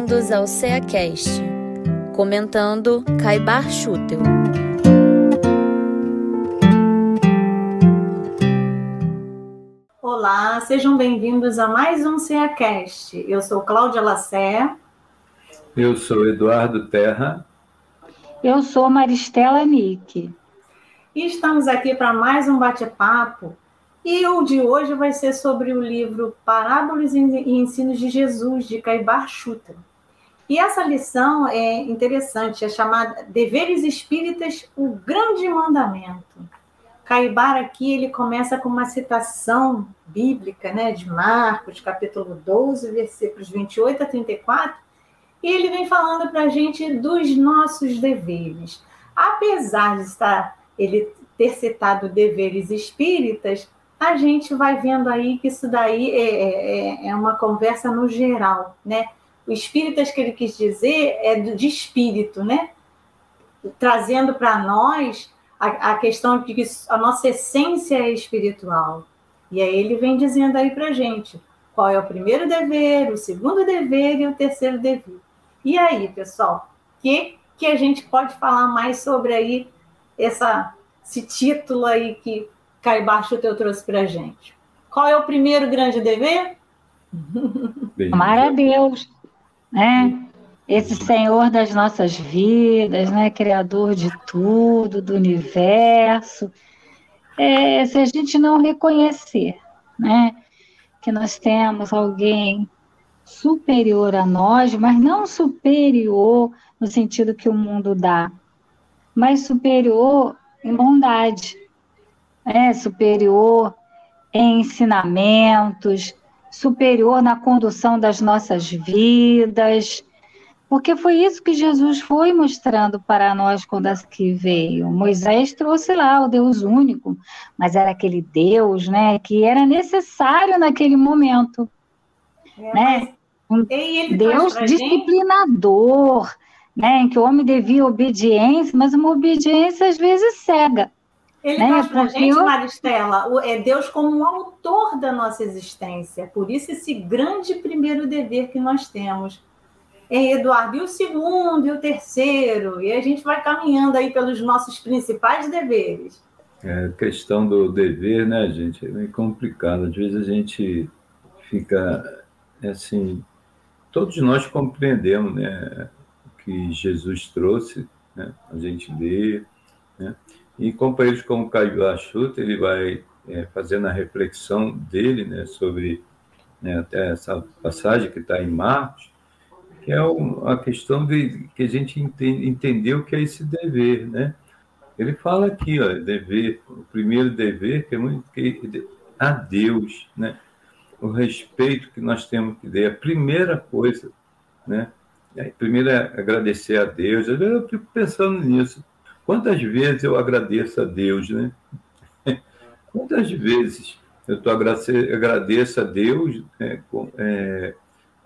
bem-vindos ao CeaCast, comentando Caibar Schutel. Olá, sejam bem-vindos a mais um CeaCast. Eu sou Cláudia Lacerda. Eu sou Eduardo Terra. Eu sou Maristela Nick. E estamos aqui para mais um bate-papo e o de hoje vai ser sobre o livro Parábolas e Ensinos de Jesus, de Caibar Schutter. E essa lição é interessante, é chamada Deveres Espíritas, o Grande Mandamento. Caibar aqui, ele começa com uma citação bíblica, né, de Marcos, capítulo 12, versículos 28 a 34, e ele vem falando para a gente dos nossos deveres. Apesar de estar ele ter citado deveres espíritas, a gente vai vendo aí que isso daí é, é, é uma conversa no geral, né? O espíritas que ele quis dizer é de espírito, né? Trazendo para nós a, a, questão de que a nossa essência é espiritual. E aí ele vem dizendo aí para gente qual é o primeiro dever, o segundo dever e o terceiro dever. E aí, pessoal, o que, que a gente pode falar mais sobre aí essa, esse título aí que Caibar Chuteu trouxe para a gente. Qual é o primeiro grande dever? Amar a Deus, né? Esse Senhor das nossas vidas, né? Criador de tudo, do universo. É, se a gente não reconhecer, né? Que nós temos alguém superior a nós, mas não superior no sentido que o mundo dá, mas superior em bondade, é, superior em ensinamentos, superior na condução das nossas vidas, porque foi isso que Jesus foi mostrando para nós quando aqui veio. Moisés trouxe lá o Deus único, mas era aquele Deus, né, que era necessário naquele momento, é, né? Um Deus disciplinador, gente... né, em que o homem devia obediência, mas uma obediência às vezes cega. Ele né? traz para a gente. Maristela, é Deus como um autor da nossa existência. Por isso, esse grande primeiro dever que nós temos. É, Eduardo, e o segundo, e o terceiro? E a gente vai caminhando aí pelos nossos principais deveres. É, a questão do dever, né, gente, é meio complicado. Às vezes a gente fica, assim, todos nós compreendemos, né, o que Jesus trouxe, né, a gente lê, e companheiros como Caio Achuta, ele vai é, fazendo a reflexão dele né, sobre né, até essa passagem que está em Marcos, que é o, a questão de que a gente entende, entendeu o que é esse dever, né? Ele fala aqui, ó, dever, o primeiro dever que é muito que, a Deus, né? O respeito que nós temos que dar, a primeira coisa, né? Primeiro é agradecer a Deus. Eu fico pensando nisso. Quantas vezes eu agradeço a Deus, né? Quantas vezes eu tô agradeço a Deus né, é,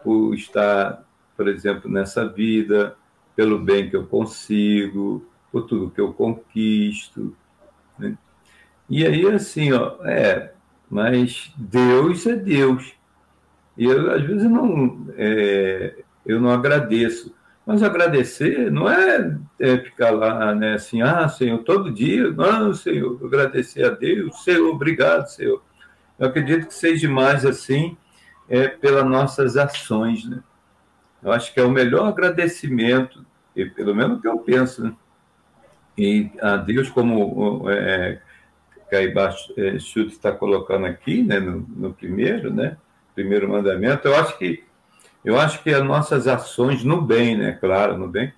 por estar, por exemplo, nessa vida, pelo bem que eu consigo, por tudo que eu conquisto. Né? E aí, assim, ó, é, mas Deus é Deus. E eu, às vezes, não, é, eu não agradeço. Mas agradecer não é, é, ficar lá né, assim, ah, Senhor, todo dia, não, Senhor, agradecer a Deus, Senhor, obrigado, Senhor. Eu acredito que seja mais assim é, pelas nossas ações, né? Eu acho que é o melhor agradecimento, e pelo menos que eu penso, né? E a Deus, como é, Caibá é, Chute está colocando aqui, né, no, no primeiro, né, primeiro mandamento, eu acho que eu acho que as nossas ações no bem, né? Claro, no bem,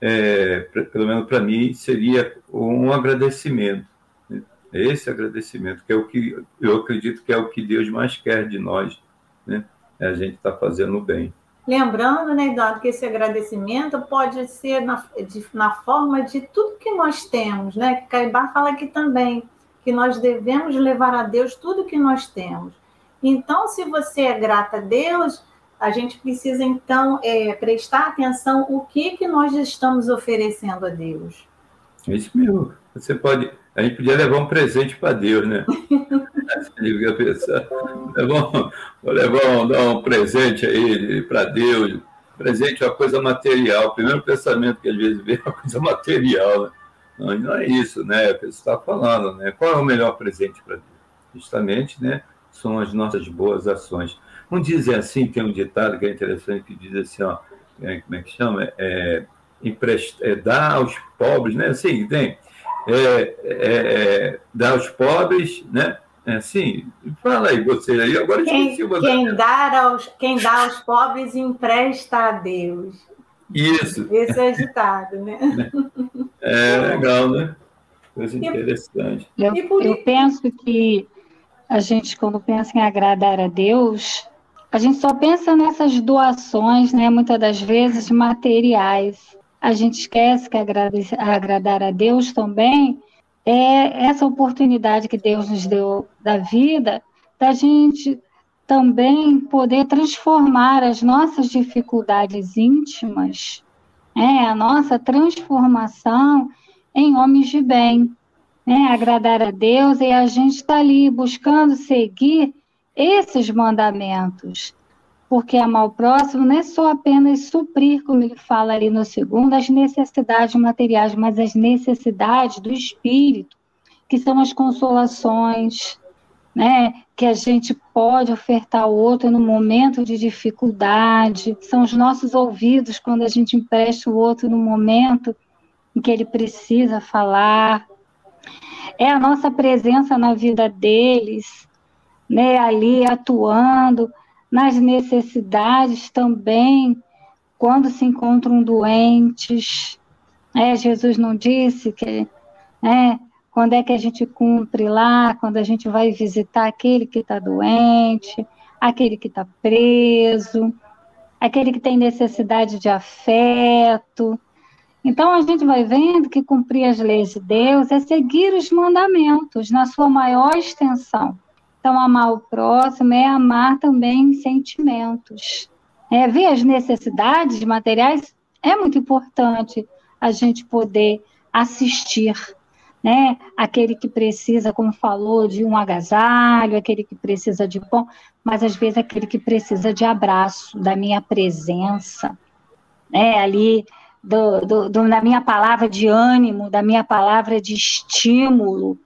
é, pelo menos para mim, seria um agradecimento. Né? Esse agradecimento, que é o que eu acredito que é o que Deus mais quer de nós, né? É a gente está fazendo o bem. Lembrando, né, Eduardo, que esse agradecimento pode ser na, de, na forma de tudo que nós temos, né? Caibá fala aqui também, que nós devemos levar a Deus tudo que nós temos. Então, se você é grata a Deus, a gente precisa, então, é, prestar atenção o que, que nós estamos oferecendo a Deus. É isso mesmo. Você pode. A gente podia levar um presente para Deus, né? Você pensar, bom, vou levar um, dar um presente aí para Deus, presente é uma coisa material. O primeiro pensamento que às vezes vem é uma coisa material. Né? Não, não é isso, né? Que você está falando, né? Qual é o melhor presente para Deus? Justamente, né? São as nossas boas ações. Não dizem assim, tem um ditado que é interessante que diz assim, ó, é, como é que chama? É, empresta, é, dá aos pobres, né? Assim, tem. É, é, é, dá aos pobres, né? É assim, fala aí você aí, agora quem, esqueci quem, dar aos, quem dá aos pobres empresta a Deus. Isso. Esse é ditado, né? É legal, né? Coisa interessante. Eu, eu penso que a gente, quando pensa em agradar a Deus, a gente só pensa nessas doações, né? Muitas das vezes materiais. A gente esquece que agradar a Deus também é essa oportunidade que Deus nos deu da vida, da gente também poder transformar as nossas dificuldades íntimas, é, a nossa transformação em homens de bem, né, agradar a Deus e a gente está ali buscando seguir esses mandamentos, porque amar o próximo não é só apenas suprir, como ele fala ali no segundo, as necessidades materiais, mas as necessidades do espírito, que são as consolações, né, que a gente pode ofertar ao outro no momento de dificuldade, são os nossos ouvidos quando a gente empresta o outro no momento em que ele precisa falar, é a nossa presença na vida deles, né, ali atuando, nas necessidades também, quando se encontram doentes. É, Jesus não disse que é, quando é que a gente cumpre lá, quando a gente vai visitar aquele que está doente, aquele que está preso, aquele que tem necessidade de afeto. Então a gente vai vendo que cumprir as leis de Deus é seguir os mandamentos na sua maior extensão. Então, amar o próximo é amar também sentimentos. É, ver as necessidades materiais é muito importante a gente poder assistir. Né? Aquele que precisa, como falou, de um agasalho, aquele que precisa de pão, mas às vezes aquele que precisa de abraço, da minha presença, né? ali, do, do, do, da minha palavra de ânimo, da minha palavra de estímulo,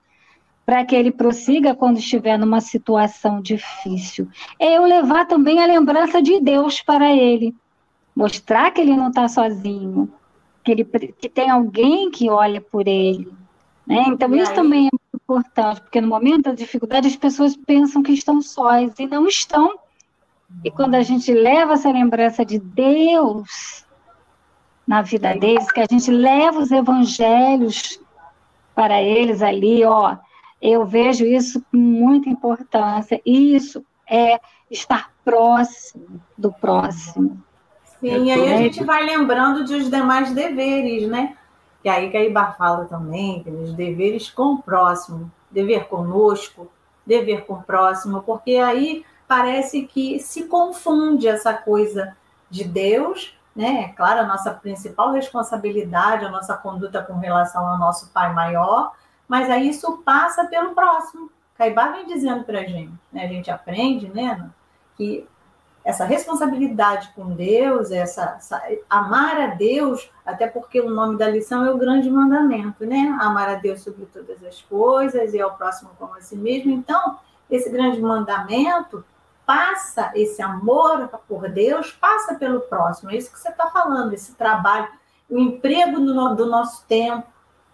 para que ele prossiga quando estiver numa situação difícil. É eu levar também a lembrança de Deus para ele, mostrar que ele não está sozinho, que, ele, que tem alguém que olha por ele. Né? Então, isso também é muito importante, porque no momento da dificuldade as pessoas pensam que estão sós e não estão. E quando a gente leva essa lembrança de Deus na vida deles, que a gente leva os evangelhos para eles ali, ó, eu vejo isso com muita importância. Isso é estar próximo do próximo. Sim, e aí a gente vai lembrando de os demais deveres, né? Que aí que a Ibar fala também, tem os deveres com o próximo, dever conosco, dever com o próximo, porque aí parece que se confunde essa coisa de Deus, né? É claro, a nossa principal responsabilidade, a nossa conduta com relação ao nosso Pai maior, mas aí isso passa pelo próximo. Caibá vem dizendo para a gente, né? a gente aprende, né, que essa responsabilidade com Deus, essa, essa, amar a Deus, até porque o nome da lição é o grande mandamento, né? Amar a Deus sobre todas as coisas e ao próximo como a si mesmo. Então, esse grande mandamento passa, esse amor por Deus passa pelo próximo. É isso que você está falando, esse trabalho, o emprego do, do nosso tempo,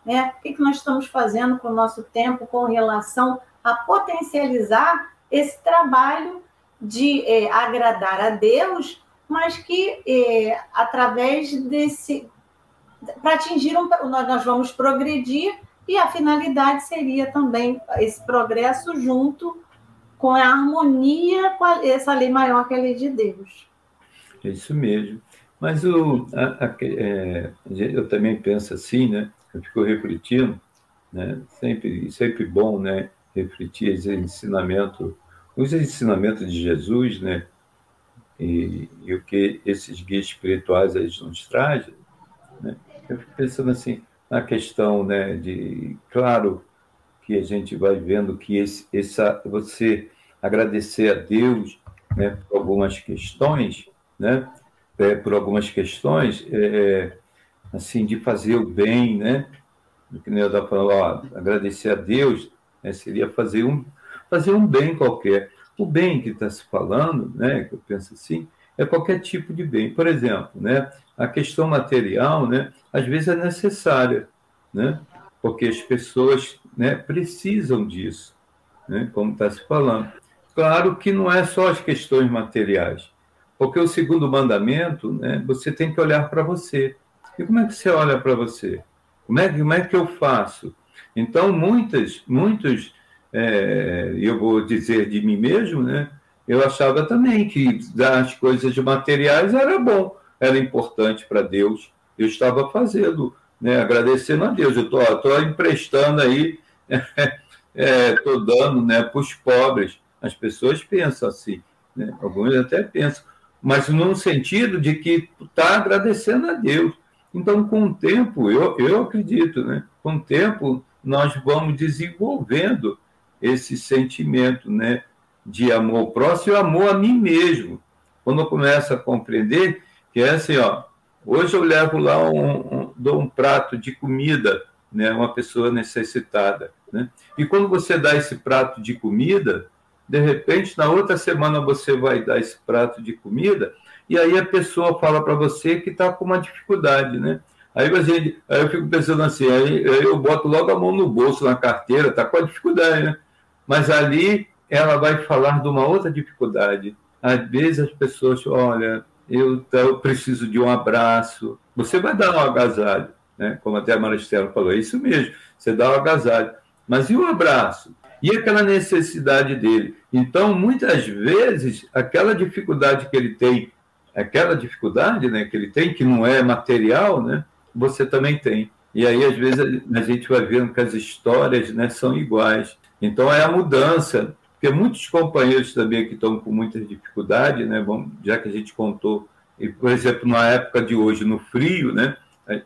né? O que, que nós estamos fazendo com o nosso tempo com relação a potencializar esse trabalho de é, agradar a Deus, mas que é, através desse. Para atingir um. Nós vamos progredir e a finalidade seria também esse progresso junto com a harmonia com a, essa lei maior que é a lei de Deus. Isso mesmo. Mas o, a, a, é, eu também penso assim, né? Eu fico refletindo, né? Sempre, sempre bom, né? Refletir esse ensinamento, os ensinamentos de Jesus, né? E, e o que esses guias espirituais eles nos trazem, né? Eu fico pensando assim na questão, né? De claro que a gente vai vendo que esse, essa você agradecer a Deus, né? Por algumas questões, né? é, por algumas questões, é, é assim, de fazer o bem, né? Que eu estava falando, ó, agradecer a Deus né, seria fazer um, fazer um bem qualquer. O bem que está se falando, né, que eu penso assim, é qualquer tipo de bem. Por exemplo, né, a questão material, né, às vezes é necessária, né, porque as pessoas né, precisam disso, né, como está se falando. Claro que não é só as questões materiais, porque o segundo mandamento, né, você tem que olhar para você. E como é que você olha para você? Como é, como é que eu faço? Então, muitas, muitos, é, eu vou dizer de mim mesmo, né? Eu achava também que as coisas materiais era bom, era importante para Deus. Eu estava fazendo, né? Agradecendo a Deus. Eu estou emprestando aí, estou é, dando, né? Para os pobres. As pessoas pensam assim, né? Alguns até pensam, mas num sentido de que está agradecendo a Deus. Então, com o tempo, eu, eu acredito, né? Com o tempo, nós vamos desenvolvendo esse sentimento, né? De amor próximo e amor a mim mesmo. Quando eu começo a compreender que é assim, ó, hoje eu levo lá um, um dou um prato de comida, né? Uma pessoa necessitada, né? E quando você dá esse prato de comida, de repente, na outra semana você vai dar esse prato de comida e aí a pessoa fala para você que está com uma dificuldade, né? Aí, você, aí eu fico pensando assim, aí, aí eu boto logo a mão no bolso, na carteira, está com a dificuldade, né? Mas ali ela vai falar de uma outra dificuldade. Às vezes as pessoas, olha, eu, eu preciso de um abraço. Você vai dar um agasalho, né? Como até a Maristela falou, é isso mesmo, você dá um agasalho. Mas e o abraço? E aquela necessidade dele? Então, muitas vezes, aquela dificuldade que ele tem aquela dificuldade né, que ele tem, que não é material, né, você também tem. E aí, às vezes, a gente vai vendo que as histórias né, são iguais. Então, é a mudança. Porque muitos companheiros também que estão com muitas dificuldades, né, vamos, já que a gente contou, e, por exemplo, na época de hoje, no frio, né,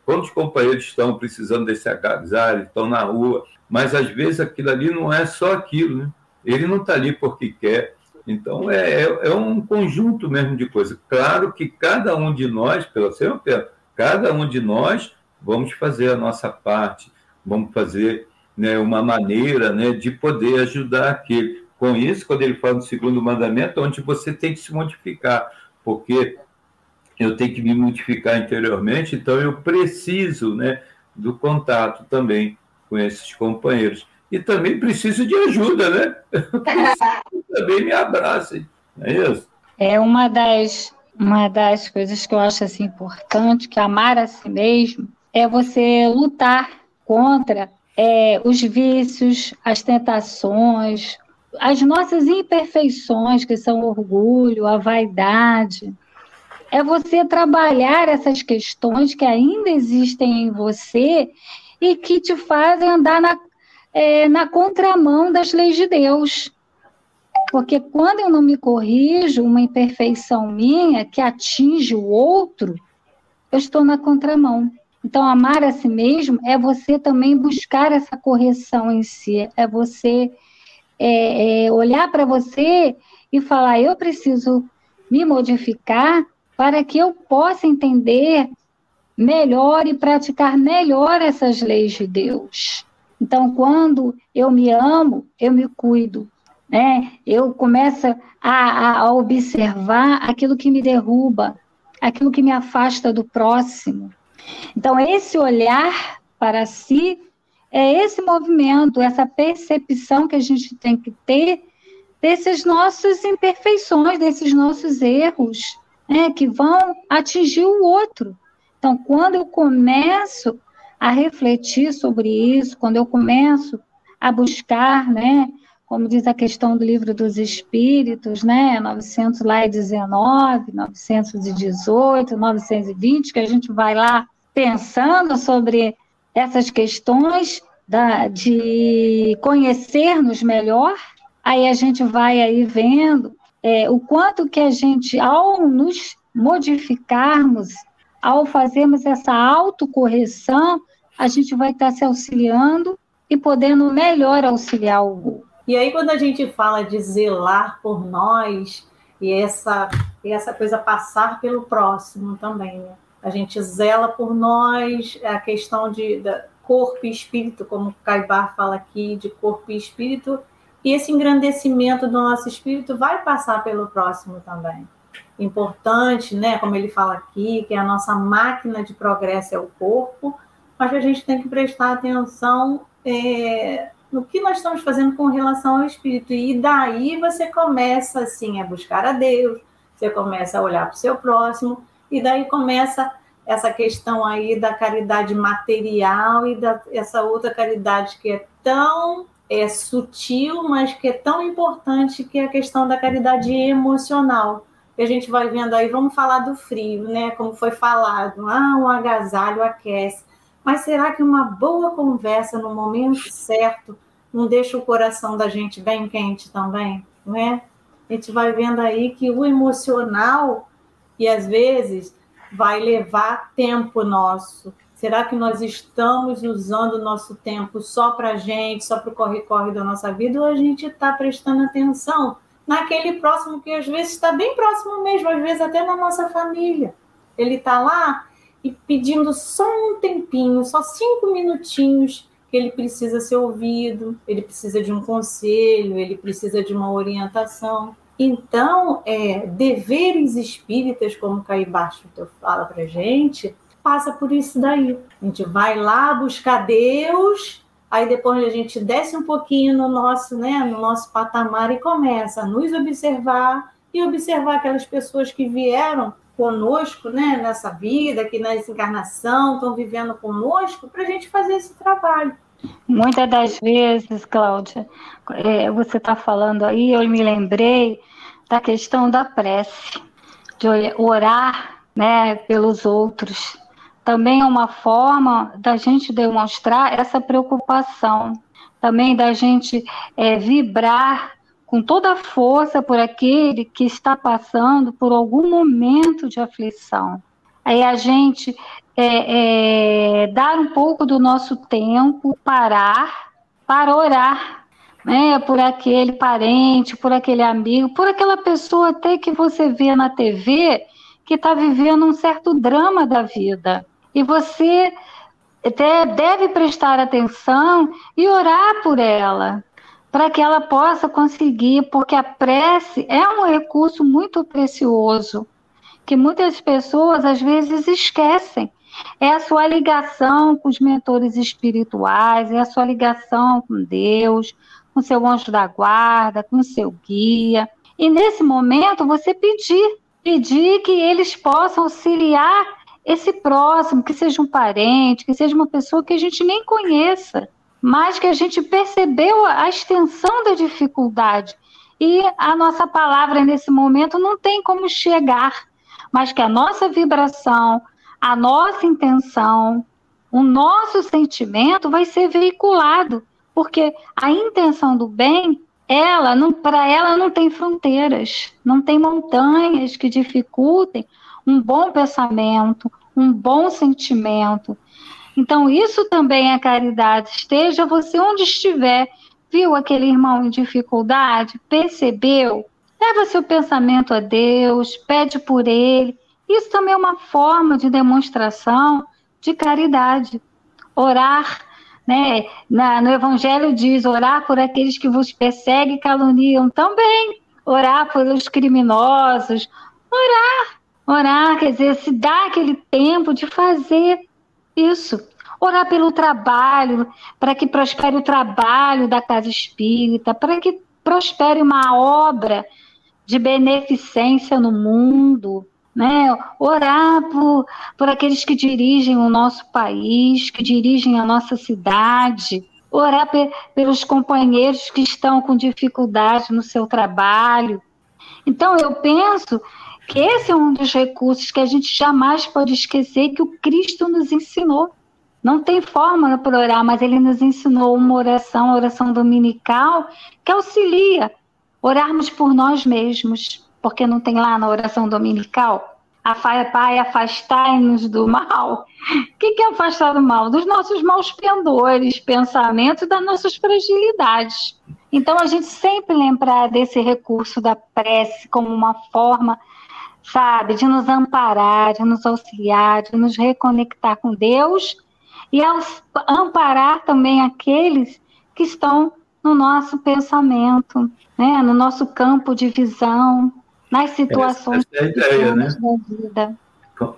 quantos companheiros estão precisando desse agasalho, estão na rua, mas às vezes aquilo ali não é só aquilo, né? Ele não está ali porque quer, então, é, é, é um conjunto mesmo de coisas. Claro que cada um de nós, pelo seu cada um de nós vamos fazer a nossa parte, vamos fazer né, uma maneira né, de poder ajudar aquele. Com isso, quando ele fala do segundo mandamento, onde você tem que se modificar, porque eu tenho que me modificar interiormente, então eu preciso né, do contato também com esses companheiros e também preciso de ajuda, né? também me abracem, não é isso? É uma das, uma das coisas que eu acho assim importante, que amar a si mesmo, é você lutar contra é, os vícios, as tentações, as nossas imperfeições, que são o orgulho, a vaidade. É você trabalhar essas questões que ainda existem em você e que te fazem andar na, é, na contramão das leis de Deus. Porque quando eu não me corrijo, uma imperfeição minha que atinge o outro, eu estou na contramão. Então, amar a si mesmo é você também buscar essa correção em si, é você é, é, olhar para você e falar: eu preciso me modificar para que eu possa entender melhor e praticar melhor essas leis de Deus. Então, quando eu me amo, eu me cuido. Né? Eu começo a, a observar aquilo que me derruba, aquilo que me afasta do próximo. Então, esse olhar para si é esse movimento, essa percepção que a gente tem que ter desses nossos imperfeições, desses nossos erros, né, que vão atingir o outro. Então, quando eu começo a refletir sobre isso, quando eu começo a buscar, né, como diz a questão do livro dos Espíritos, né, 919, 918, 920, que a gente vai lá pensando sobre essas questões da, de conhecer-nos melhor, aí a gente vai aí vendo é, o quanto que a gente, ao nos modificarmos, ao fazermos essa autocorreção, a gente vai estar se auxiliando e podendo melhor auxiliar o outro. E aí, quando a gente fala de zelar por nós E essa, e essa coisa passar pelo próximo também, né? A gente zela por nós, a questão de, de corpo e espírito, como o Caibar fala aqui, de corpo e espírito, e esse engrandecimento do nosso espírito vai passar pelo próximo também. Importante, né, como ele fala aqui, que a nossa máquina de progresso é o corpo, mas que a gente tem que prestar atenção é, no que nós estamos fazendo com relação ao espírito. E daí você começa, assim, a buscar a Deus, você começa a olhar para o seu próximo, e daí começa essa questão aí da caridade material e da, essa outra caridade que é tão é sutil, mas que é tão importante, que é a questão da caridade emocional. E a gente vai vendo aí, vamos falar do frio, né? Como foi falado, ah, um agasalho aquece. Mas será que uma boa conversa no momento certo não deixa o coração da gente bem quente também, né? A gente vai vendo aí que o emocional, e às vezes vai levar tempo nosso, Será que nós estamos usando o nosso tempo só para a gente, só para o corre-corre da nossa vida, ou a gente está prestando atenção naquele próximo que às vezes está bem próximo mesmo, às vezes até na nossa família? Ele está lá e pedindo só um tempinho, só cinco minutinhos que ele precisa ser ouvido, ele precisa de um conselho, ele precisa de uma orientação. Então, é, deveres espíritas, como Caí Baixo fala para gente, passa por isso daí. A gente vai lá buscar Deus, aí depois a gente desce um pouquinho no nosso, né, no nosso patamar e começa a nos observar e observar aquelas pessoas que vieram conosco, né, nessa vida, que nessa encarnação, estão vivendo conosco, para a gente fazer esse trabalho. Muitas das vezes, Cláudia, é, você está falando aí, eu me lembrei da questão da prece, de orar né, pelos outros também é uma forma da gente demonstrar essa preocupação, também da gente é, vibrar com toda a força por aquele que está passando por algum momento de aflição. Aí a gente é, é, dar um pouco do nosso tempo, parar, para orar, né, por aquele parente, por aquele amigo, por aquela pessoa até que você vê na TV que está vivendo um certo drama da vida e você deve prestar atenção e orar por ela, para que ela possa conseguir, porque a prece é um recurso muito precioso, que muitas pessoas às vezes esquecem. É a sua ligação com os mentores espirituais, é a sua ligação com Deus, com seu anjo da guarda, com seu guia. E nesse momento você pedir, pedir que eles possam auxiliar esse próximo, que seja um parente, que seja uma pessoa que a gente nem conheça, mas que a gente percebeu a extensão da dificuldade. E a nossa palavra nesse momento não tem como chegar, mas que a nossa vibração, a nossa intenção, o nosso sentimento vai ser veiculado, porque a intenção do bem, ela não para ela não tem fronteiras, não tem montanhas que dificultem um bom pensamento, um bom sentimento. Então, isso também é caridade. Esteja você onde estiver, viu aquele irmão em dificuldade, percebeu, leva seu pensamento a Deus, pede por ele. Isso também é uma forma de demonstração de caridade. Orar, né? Na, no Evangelho diz: orar por aqueles que vos perseguem e caluniam também. Orar pelos criminosos, orar Orar, quer dizer, se dá aquele tempo de fazer isso. Orar pelo trabalho, para que prospere o trabalho da casa espírita, para que prospere uma obra de beneficência no mundo, né? Orar por, por aqueles que dirigem o nosso país, que dirigem a nossa cidade, orar pe, pelos companheiros que estão com dificuldade no seu trabalho. Então, eu penso que esse é um dos recursos que a gente jamais pode esquecer que o Cristo nos ensinou. Não tem forma para orar, mas ele nos ensinou uma oração, a oração dominical, que auxilia orarmos por nós mesmos, porque não tem lá na oração dominical Pai, afastai-nos do mal. O que é afastar do mal? Dos nossos maus pendores, pensamentos, das nossas fragilidades. Então, a gente sempre lembrar desse recurso da prece como uma forma, sabe, de nos amparar, de nos auxiliar, de nos reconectar com Deus e amparar também aqueles que estão no nosso pensamento, né, no nosso campo de visão, nas situações essa, essa é a ideia, né? da vida.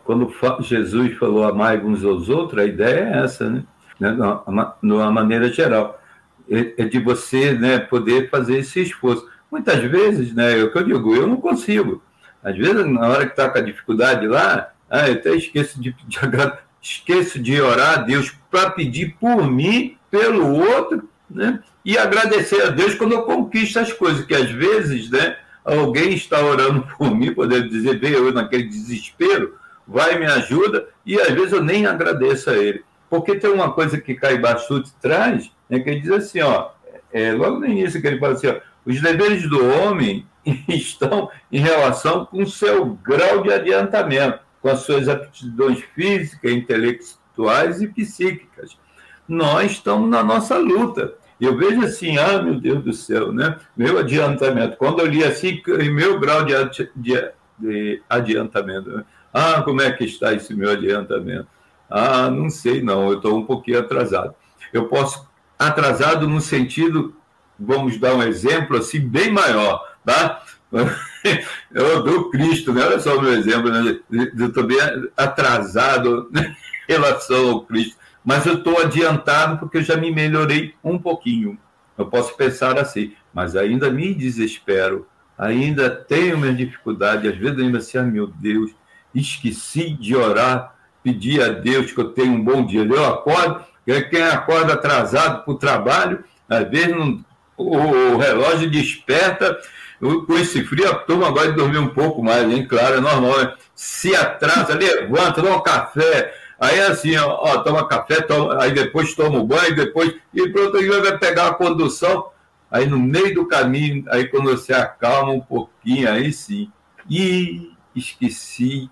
Quando Jesus falou amar uns aos outros, a ideia é essa, né? né de uma maneira geral. É, é de você né, poder fazer esse esforço. Muitas vezes, né, é o que eu digo, eu não consigo. Às vezes, na hora que está com a dificuldade lá, ah, eu até esqueço de, de, esqueço de orar a Deus para pedir por mim, pelo outro, né? E agradecer a Deus quando eu conquisto as coisas, que às vezes, né, alguém está orando por mim, podendo dizer, veio eu naquele desespero, vai me ajuda, e às vezes eu nem agradeço a ele. Porque tem uma coisa que Caibachute traz, né, que ele diz assim, ó, é, logo no início que ele fala assim, ó, os deveres do homem estão em relação com o seu grau de adiantamento, com as suas aptidões físicas, intelectuais e psíquicas. Nós estamos na nossa luta. Eu vejo assim, ah, meu Deus do céu, né? Meu adiantamento. Quando eu li assim, meu grau de, de, de adiantamento. Né? Ah, como é que está esse meu adiantamento? Ah, não sei, não, eu estou um pouquinho atrasado. Eu posso, atrasado no sentido, vamos dar um exemplo assim, bem maior, tá? Eu dou Cristo, né? Olha só o meu exemplo, né? Eu estou bem atrasado né? em relação ao Cristo mas eu estou adiantado porque eu já me melhorei um pouquinho. Eu posso pensar assim, mas ainda me desespero, ainda tenho minha dificuldade, às vezes ainda assim, ah, meu Deus, esqueci de orar, pedir a Deus que eu tenha um bom dia. Eu acordo, quem acorda atrasado para o trabalho, às vezes não, o, o, relógio desperta, com esse frio, a turma gosta de dormir um pouco mais, hein? Claro, é normal. Né? Se atrasa, levanta, dá um café, Aí assim, ó, ó, toma café, toma, aí depois toma o banho, depois. E pronto, aí vai pegar a condução. Aí no meio do caminho, aí quando você acalma um pouquinho, aí sim. E esqueci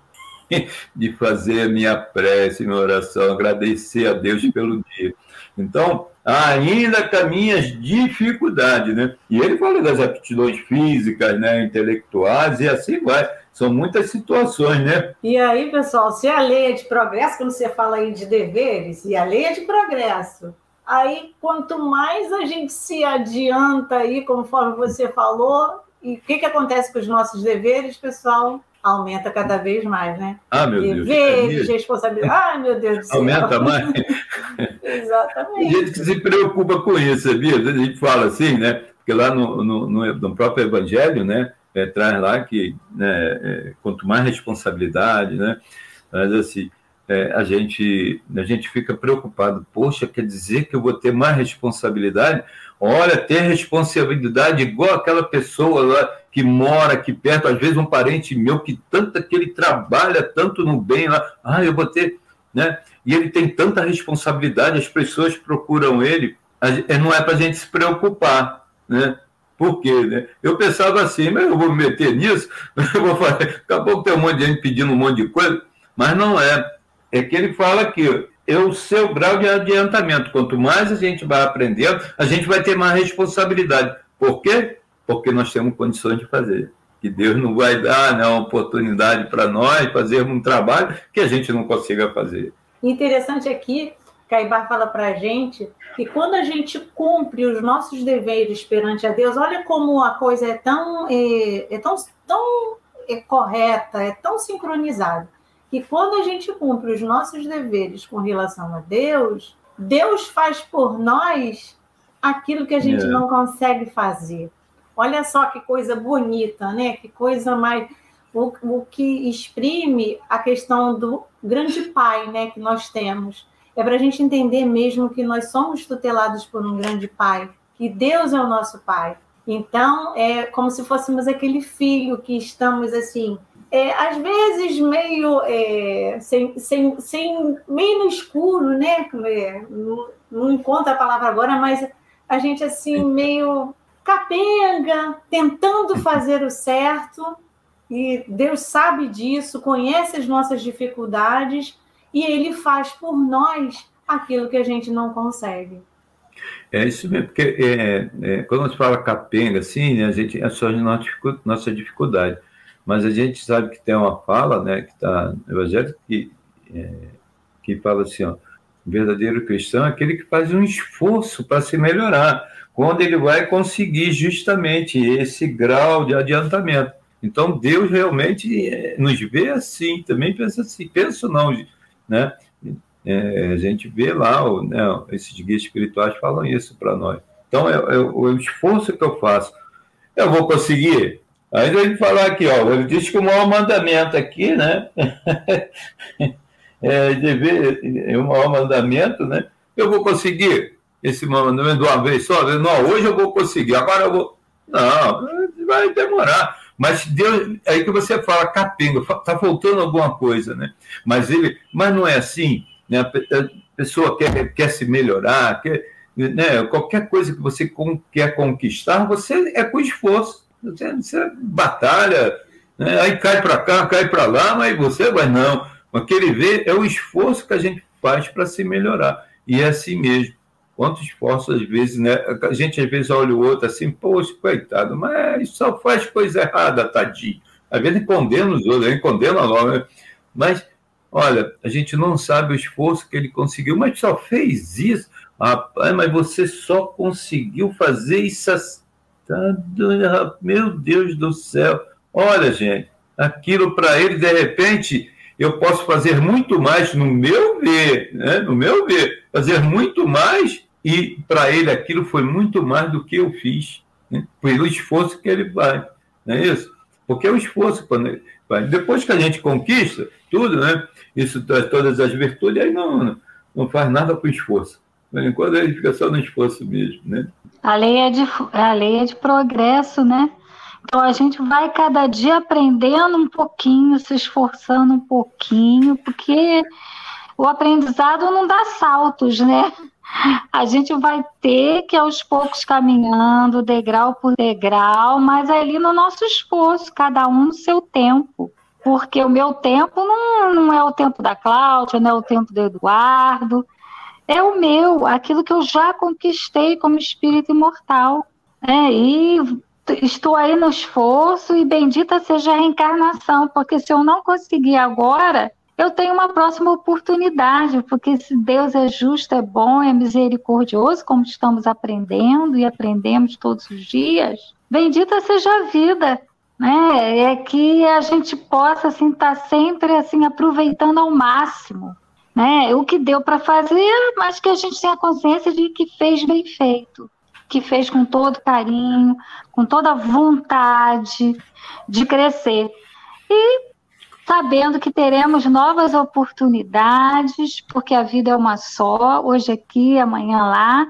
de fazer a minha prece, minha oração, agradecer a Deus pelo dia. Então, ainda com as dificuldades, né? E ele fala das aptidões físicas, né, intelectuais, e assim vai. São muitas situações, né? E aí, pessoal, se a lei é de progresso, quando você fala aí de deveres, e a lei é de progresso, aí quanto mais a gente se adianta aí, conforme você falou, e o que, que acontece com os nossos deveres, pessoal? Aumenta cada vez mais, né? Ah, meu Deus. Deveres, responsabilidade. Ai, meu Deus do céu. Aumenta mais? Exatamente. Tem gente que se preocupa com isso, sabia? A gente fala assim, né? Porque lá no, no, no próprio Evangelho, né? é, traz lá que né, é, quanto mais responsabilidade, né, mas assim, é, a, gente, a gente fica preocupado. Poxa, quer dizer que eu vou ter mais responsabilidade? Olha, ter responsabilidade igual aquela pessoa lá que mora aqui perto, às vezes um parente meu que tanto que ele trabalha tanto no bem lá, ah, eu vou ter, né? E ele tem tanta responsabilidade, as pessoas procuram ele, não é para a gente se preocupar, né? Por quê? Né? Eu pensava assim, mas eu vou me meter nisso, eu vou fazer. Acabou que tem um monte de gente pedindo um monte de coisa, mas não é. É que ele fala que é o seu grau de adiantamento. Quanto mais a gente vai aprendendo, a gente vai ter mais responsabilidade. Por quê? Porque nós temos condições de fazer. Que Deus não vai dar né, uma oportunidade para nós fazermos um trabalho que a gente não consiga fazer. Interessante aqui Caibar fala para a gente que quando a gente cumpre os nossos deveres perante a Deus, olha como a coisa é tão, é, é tão, tão é correta, é tão sincronizada, que quando a gente cumpre os nossos deveres com relação a Deus, Deus faz por nós aquilo que a gente é. não consegue fazer. Olha só que coisa bonita, né? Que coisa mais. O, o que exprime a questão do grande pai né, que nós temos é para a gente entender mesmo que nós somos tutelados por um grande pai, que Deus é o nosso pai. Então, é como se fôssemos aquele filho que estamos assim, é, às vezes meio é, sem, sem, sem, meio no escuro, né? É, não, não encontro a palavra agora, mas a gente assim meio capenga, tentando fazer o certo, e Deus sabe disso, conhece as nossas dificuldades, e ele faz por nós aquilo que a gente não consegue. É isso mesmo, porque é, é, quando a gente fala capenga, assim, né, a gente é só a nossa dificuldade. Mas a gente sabe que tem uma fala, né, que está no Evangelho, que, é, que fala assim, ó, o verdadeiro cristão é aquele que faz um esforço para se melhorar, quando ele vai conseguir justamente esse grau de adiantamento. Então, Deus realmente é, nos vê assim, também pensa assim, penso não, né? É, a gente vê lá, né, esses guias espirituais falam isso para nós. Então, é, é, o esforço que eu faço. Eu vou conseguir? Aí ele falar aqui, ó, ele diz que o maior mandamento aqui, né? é dever, é o maior mandamento, né? Eu vou conseguir esse mandamento de uma vez só? Não, hoje eu vou conseguir, agora eu vou. Não, vai demorar. Mas Deus, aí que você fala capenga, está faltando alguma coisa, né? Mas ele, mas não é assim né? a pessoa quer, quer se melhorar, quer, né? qualquer coisa que você quer conquistar, você é com esforço, você, você batalha, né? aí cai para cá, cai para lá, mas você vai não. Aquele ver é o esforço que a gente faz para se melhorar. E é assim mesmo. Quanto esforço, às vezes, né? A gente às vezes olha o outro assim, poxa, coitado, mas só faz coisa errada, tadinho. Às vezes condena os outros, condena nós, né? mas Olha, a gente não sabe o esforço que ele conseguiu, mas só fez isso. Rapaz, mas você só conseguiu fazer isso. Meu Deus do céu. Olha, gente, aquilo para ele, de repente, eu posso fazer muito mais no meu ver, né? no meu ver, fazer muito mais, e para ele aquilo foi muito mais do que eu fiz, né? pelo esforço que ele faz, não é isso? Porque é o esforço, quando ele faz. Depois que a gente conquista tudo, né? isso todas as virtudes, aí não, não faz nada com esforço. Enquanto ele fica só no esforço mesmo, né? A lei é de, a lei é de progresso, né? Então a gente vai cada dia aprendendo um pouquinho, se esforçando um pouquinho, porque o aprendizado não dá saltos, né? A gente vai ter que aos poucos caminhando, degrau por degrau, mas ali no nosso esforço, cada um no seu tempo porque o meu tempo não, não é o tempo da Cláudia, não é o tempo do Eduardo, é o meu, aquilo que eu já conquistei como espírito imortal. É, e estou aí no esforço e bendita seja a reencarnação, porque se eu não conseguir agora, eu tenho uma próxima oportunidade, porque se Deus é justo, é bom, é misericordioso, como estamos aprendendo e aprendemos todos os dias, bendita seja a vida né? É que a gente possa assim estar tá sempre assim aproveitando ao máximo, né? O que deu para fazer, mas que a gente tenha consciência de que fez bem feito, que fez com todo carinho, com toda vontade de crescer. E sabendo que teremos novas oportunidades, porque a vida é uma só, hoje aqui, amanhã lá,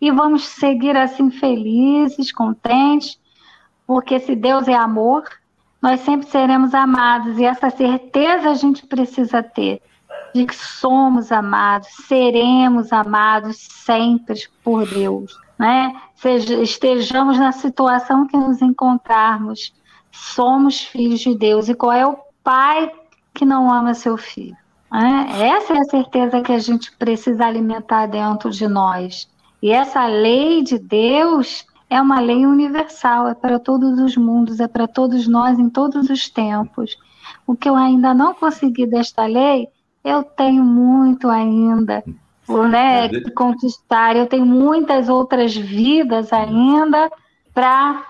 e vamos seguir assim felizes, contentes, porque se Deus é amor, nós sempre seremos amados, e essa certeza a gente precisa ter de que somos amados, seremos amados sempre por Deus, né? Estejamos na situação que nos encontrarmos, somos filhos de Deus. E qual é o pai que não ama seu filho? Né? Essa é a certeza que a gente precisa alimentar dentro de nós. E essa lei de Deus é uma lei universal, é para todos os mundos, é para todos nós em todos os tempos. O que eu ainda não consegui desta lei, eu tenho muito ainda né, conquistar, eu tenho muitas outras vidas ainda para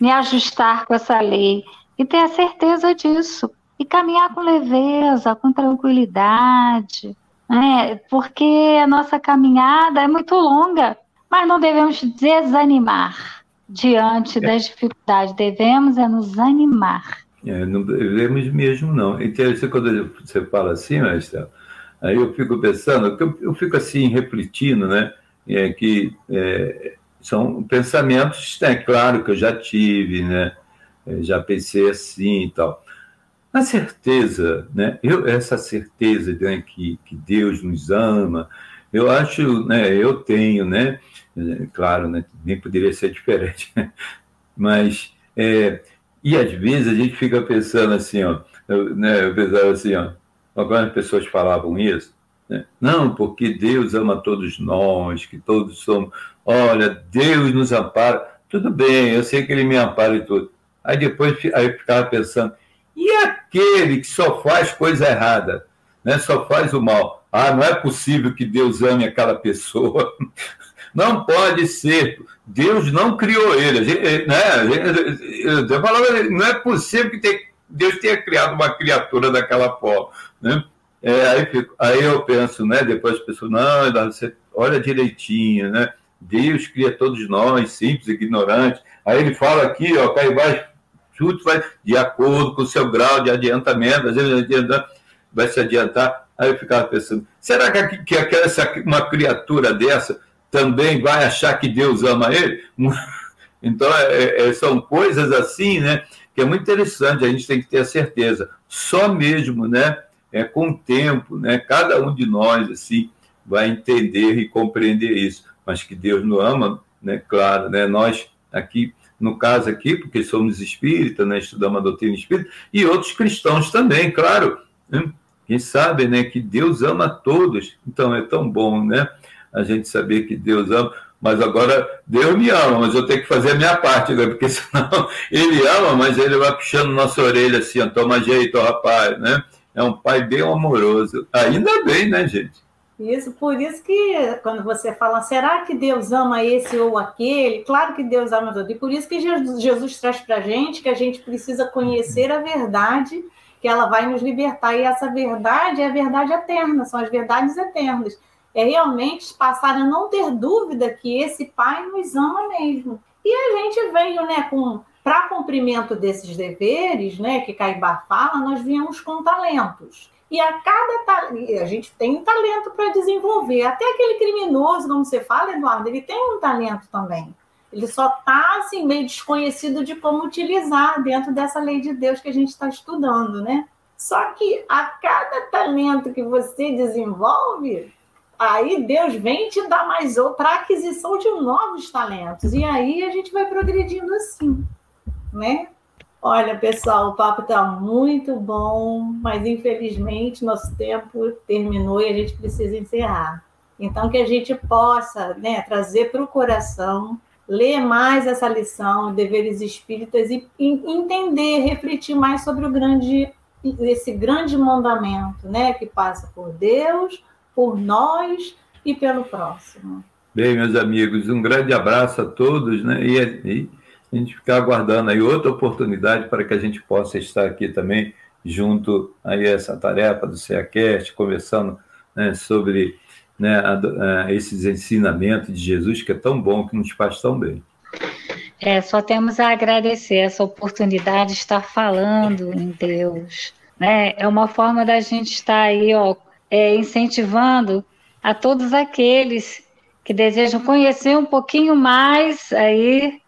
me ajustar com essa lei e ter a certeza disso e caminhar com leveza, com tranquilidade, né? porque a nossa caminhada é muito longa mas não devemos desanimar diante é. das dificuldades, devemos é nos animar. É, não devemos mesmo, não. Então, quando você fala assim, Marcelo, aí eu fico pensando, eu, fico assim, refletindo, né, é, que é, são pensamentos, é né, claro que eu já tive, né, é, já pensei assim e tal. A certeza, né, eu, essa certeza né, que, que Deus nos ama, eu acho, né, eu tenho, né, claro, né, nem poderia ser diferente, mas, é, e às vezes a gente fica pensando assim, ó, eu, né, eu pensava assim, ó, agora as pessoas falavam isso, Né? Não, porque Deus ama todos nós, que todos somos. Olha, Deus nos ampara. Tudo bem, eu sei que Ele me ampara e tudo. Aí depois aí eu ficava pensando, e aquele que só faz coisa errada, né? só faz o mal? Ah, não é possível que Deus ame aquela pessoa. Não pode ser. Deus não criou ele. Né? Eu falava, não é possível que Deus tenha criado uma criatura daquela forma. Né? É, aí, fico, aí, eu penso, né? Depois as pessoas, não, você olha direitinho, né? Deus cria todos nós, simples, ignorantes. Aí ele fala aqui, ó, cai embaixo, tudo vai de acordo com o seu grau de adiantamento, às vezes vai se adiantar. Aí eu ficava pensando, será que, que aquela, uma criatura dessa também vai achar que Deus ama ele? Então, é, é, são coisas assim, né? Que é muito interessante, a gente tem que ter a certeza. Só mesmo, né? É, com o tempo, né? Cada um de nós, assim, vai entender e compreender isso. Mas que Deus nos ama, né? Claro, né? Nós aqui no caso aqui, porque somos espíritas, né, estudamos a doutrina espírita, e outros cristãos também, claro. Né? Quem sabe né, que Deus ama todos, então é tão bom né, a gente saber que Deus ama, mas agora Deus me ama, mas eu tenho que fazer a minha parte, né, porque senão ele ama, mas ele vai puxando nossa orelha assim, toma jeito, rapaz, né? É um pai bem amoroso. Ainda bem, né, gente? Isso, por isso que quando você fala, será que Deus ama esse ou aquele? Claro que Deus ama todo. E por isso que Jesus, Jesus traz para a gente que a gente precisa conhecer a verdade, que ela vai nos libertar. E essa verdade é a verdade eterna, são as verdades eternas. É realmente passar a não ter dúvida que esse Pai nos ama mesmo. E a gente veio, né, com para cumprimento desses deveres, né, que Caibar fala, nós viemos com talentos. E a cada a gente tem um talento para desenvolver. Até aquele criminoso, como você fala, Eduardo, ele tem um talento também. Ele só está assim, meio desconhecido de como utilizar dentro dessa lei de Deus que a gente está estudando, né? Só que a cada talento que você desenvolve, aí Deus vem te dar mais para aquisição de novos talentos. E aí a gente vai progredindo assim, né? Olha, pessoal, o papo está muito bom, mas infelizmente nosso tempo terminou e a gente precisa encerrar. Então, que a gente possa né, trazer para o coração, ler mais essa lição, deveres espíritas e entender, refletir mais sobre o grande, esse grande mandamento, né, que passa por Deus, por nós e pelo próximo. Bem, meus amigos, um grande abraço a todos, né? E, e a gente ficar aguardando aí outra oportunidade para que a gente possa estar aqui também junto a essa tarefa do CEACast, conversando né, sobre né, a, a esses ensinamentos de Jesus, que é tão bom, que nos faz tão bem. É, só temos a agradecer essa oportunidade de estar falando em Deus. Né? É uma forma da gente estar aí, ó, é, incentivando a todos aqueles que desejam conhecer um pouquinho mais aí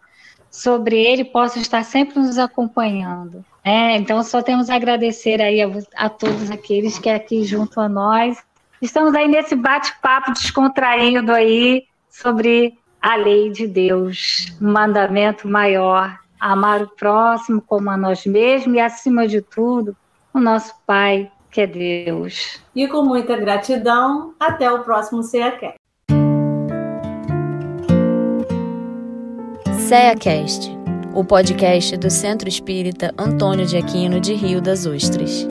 sobre ele possam estar sempre nos acompanhando. É, então, só temos a agradecer aí a, a todos aqueles que aqui junto a nós estamos aí nesse bate-papo descontraído aí sobre a lei de Deus, um mandamento maior, amar o próximo como a nós mesmos e, acima de tudo, o nosso Pai, que é Deus. E com muita gratidão, até o próximo CEACast. CEACast, o podcast do Centro Espírita Antônio de Aquino de Rio das Ostras.